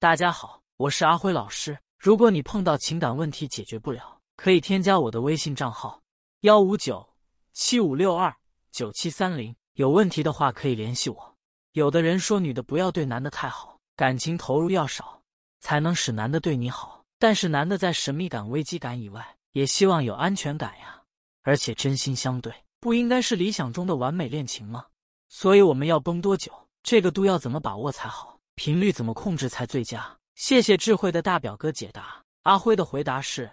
大家好，我是阿辉老师。如果你碰到情感问题解决不了，可以添加我的微信账号：幺五九七五六二九七三零。有问题的话可以联系我。有的人说女的不要对男的太好，感情投入要少，才能使男的对你好。但是男的在神秘感、危机感以外，也希望有安全感呀，而且真心相对，不应该是理想中的完美恋情吗？所以我们要绷多久？这个度要怎么把握才好？频率怎么控制才最佳？谢谢智慧的大表哥解答。阿辉的回答是：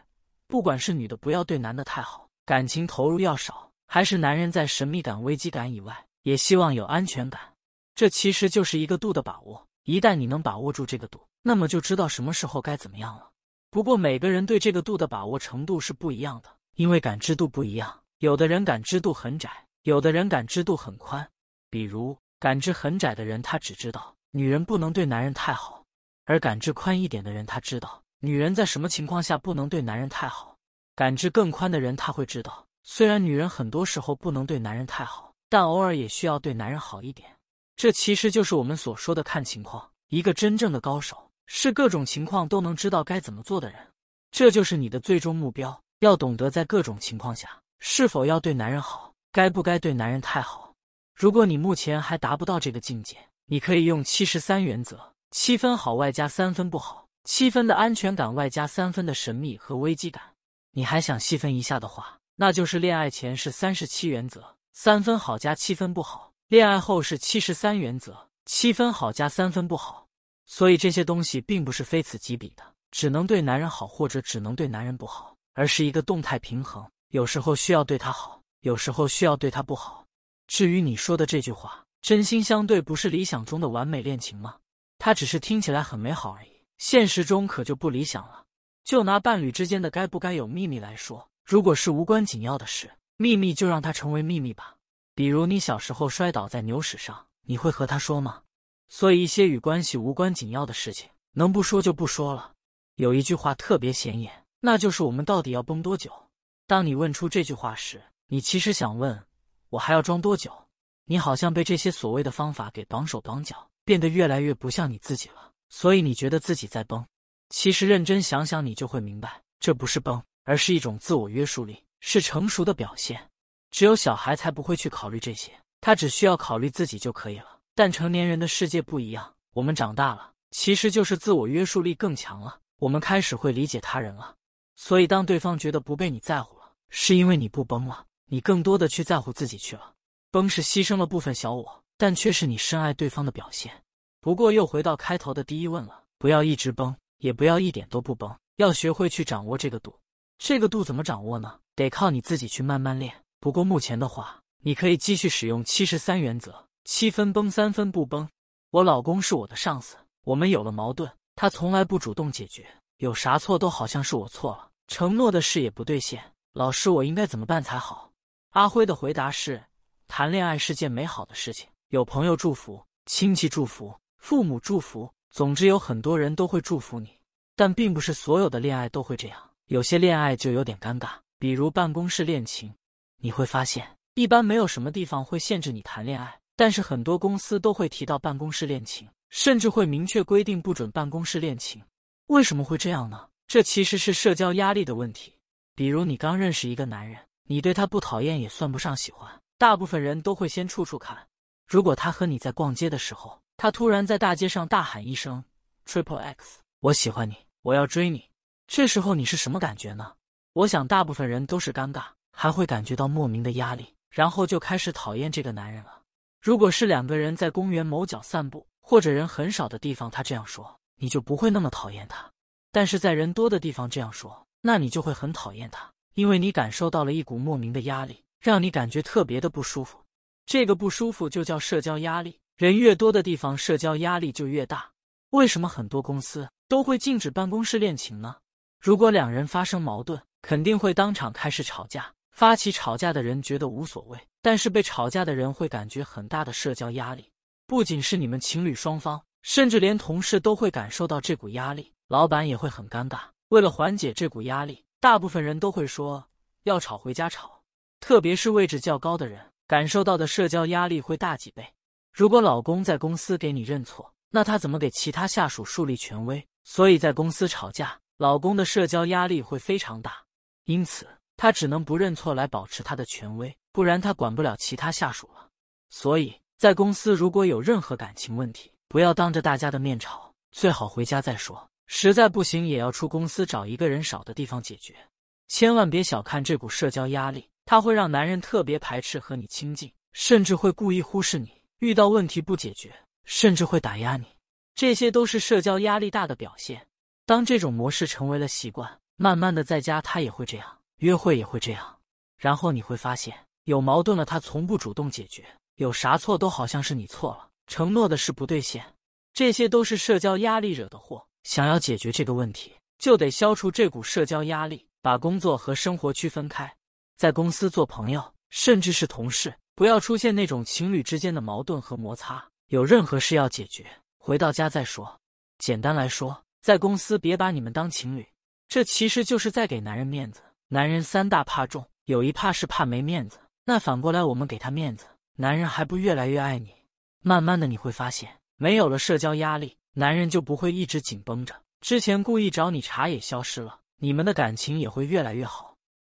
不管是女的不要对男的太好，感情投入要少，还是男人在神秘感、危机感以外。也希望有安全感，这其实就是一个度的把握。一旦你能把握住这个度，那么就知道什么时候该怎么样了。不过每个人对这个度的把握程度是不一样的，因为感知度不一样。有的人感知度很窄，有的人感知度很宽。比如感知很窄的人，他只知道女人不能对男人太好；而感知宽一点的人，他知道女人在什么情况下不能对男人太好。感知更宽的人，他会知道，虽然女人很多时候不能对男人太好。但偶尔也需要对男人好一点，这其实就是我们所说的看情况。一个真正的高手是各种情况都能知道该怎么做的人，这就是你的最终目标。要懂得在各种情况下是否要对男人好，该不该对男人太好。如果你目前还达不到这个境界，你可以用七十三原则：七分好外加三分不好，七分的安全感外加三分的神秘和危机感。你还想细分一下的话，那就是恋爱前是三十七原则。三分好加七分不好，恋爱后是七十三原则，七分好加三分不好。所以这些东西并不是非此即彼的，只能对男人好或者只能对男人不好，而是一个动态平衡。有时候需要对他好，有时候需要对他不好。至于你说的这句话“真心相对”，不是理想中的完美恋情吗？它只是听起来很美好而已，现实中可就不理想了。就拿伴侣之间的该不该有秘密来说，如果是无关紧要的事。秘密就让它成为秘密吧。比如你小时候摔倒在牛屎上，你会和他说吗？所以一些与关系无关紧要的事情，能不说就不说了。有一句话特别显眼，那就是我们到底要崩多久？当你问出这句话时，你其实想问我还要装多久？你好像被这些所谓的方法给绑手绑脚，变得越来越不像你自己了。所以你觉得自己在崩。其实认真想想，你就会明白，这不是崩，而是一种自我约束力。是成熟的表现，只有小孩才不会去考虑这些，他只需要考虑自己就可以了。但成年人的世界不一样，我们长大了，其实就是自我约束力更强了，我们开始会理解他人了。所以，当对方觉得不被你在乎了，是因为你不崩了，你更多的去在乎自己去了。崩是牺牲了部分小我，但却是你深爱对方的表现。不过，又回到开头的第一问了：不要一直崩，也不要一点都不崩，要学会去掌握这个度。这个度怎么掌握呢？得靠你自己去慢慢练。不过目前的话，你可以继续使用七十三原则：七分崩，三分不崩。我老公是我的上司，我们有了矛盾，他从来不主动解决，有啥错都好像是我错了，承诺的事也不兑现。老师，我应该怎么办才好？阿辉的回答是：谈恋爱是件美好的事情，有朋友祝福，亲戚祝福，父母祝福，总之有很多人都会祝福你。但并不是所有的恋爱都会这样。有些恋爱就有点尴尬，比如办公室恋情。你会发现，一般没有什么地方会限制你谈恋爱，但是很多公司都会提到办公室恋情，甚至会明确规定不准办公室恋情。为什么会这样呢？这其实是社交压力的问题。比如你刚认识一个男人，你对他不讨厌也算不上喜欢，大部分人都会先处处看。如果他和你在逛街的时候，他突然在大街上大喊一声 “Triple X”，我喜欢你，我要追你。这时候你是什么感觉呢？我想大部分人都是尴尬，还会感觉到莫名的压力，然后就开始讨厌这个男人了。如果是两个人在公园某角散步，或者人很少的地方，他这样说，你就不会那么讨厌他；但是在人多的地方这样说，那你就会很讨厌他，因为你感受到了一股莫名的压力，让你感觉特别的不舒服。这个不舒服就叫社交压力。人越多的地方，社交压力就越大。为什么很多公司都会禁止办公室恋情呢？如果两人发生矛盾，肯定会当场开始吵架。发起吵架的人觉得无所谓，但是被吵架的人会感觉很大的社交压力。不仅是你们情侣双方，甚至连同事都会感受到这股压力，老板也会很尴尬。为了缓解这股压力，大部分人都会说要吵回家吵。特别是位置较高的人，感受到的社交压力会大几倍。如果老公在公司给你认错，那他怎么给其他下属树立权威？所以在公司吵架，老公的社交压力会非常大，因此他只能不认错来保持他的权威，不然他管不了其他下属了。所以在公司如果有任何感情问题，不要当着大家的面吵，最好回家再说。实在不行，也要出公司找一个人少的地方解决。千万别小看这股社交压力，它会让男人特别排斥和你亲近，甚至会故意忽视你。遇到问题不解决，甚至会打压你。这些都是社交压力大的表现。当这种模式成为了习惯，慢慢的在家他也会这样，约会也会这样。然后你会发现，有矛盾了他从不主动解决，有啥错都好像是你错了，承诺的事不兑现。这些都是社交压力惹的祸。想要解决这个问题，就得消除这股社交压力，把工作和生活区分开。在公司做朋友，甚至是同事，不要出现那种情侣之间的矛盾和摩擦。有任何事要解决，回到家再说。简单来说，在公司别把你们当情侣，这其实就是在给男人面子。男人三大怕重，有一怕是怕没面子。那反过来，我们给他面子，男人还不越来越爱你？慢慢的你会发现，没有了社交压力。男人就不会一直紧绷着，之前故意找你茬也消失了，你们的感情也会越来越好。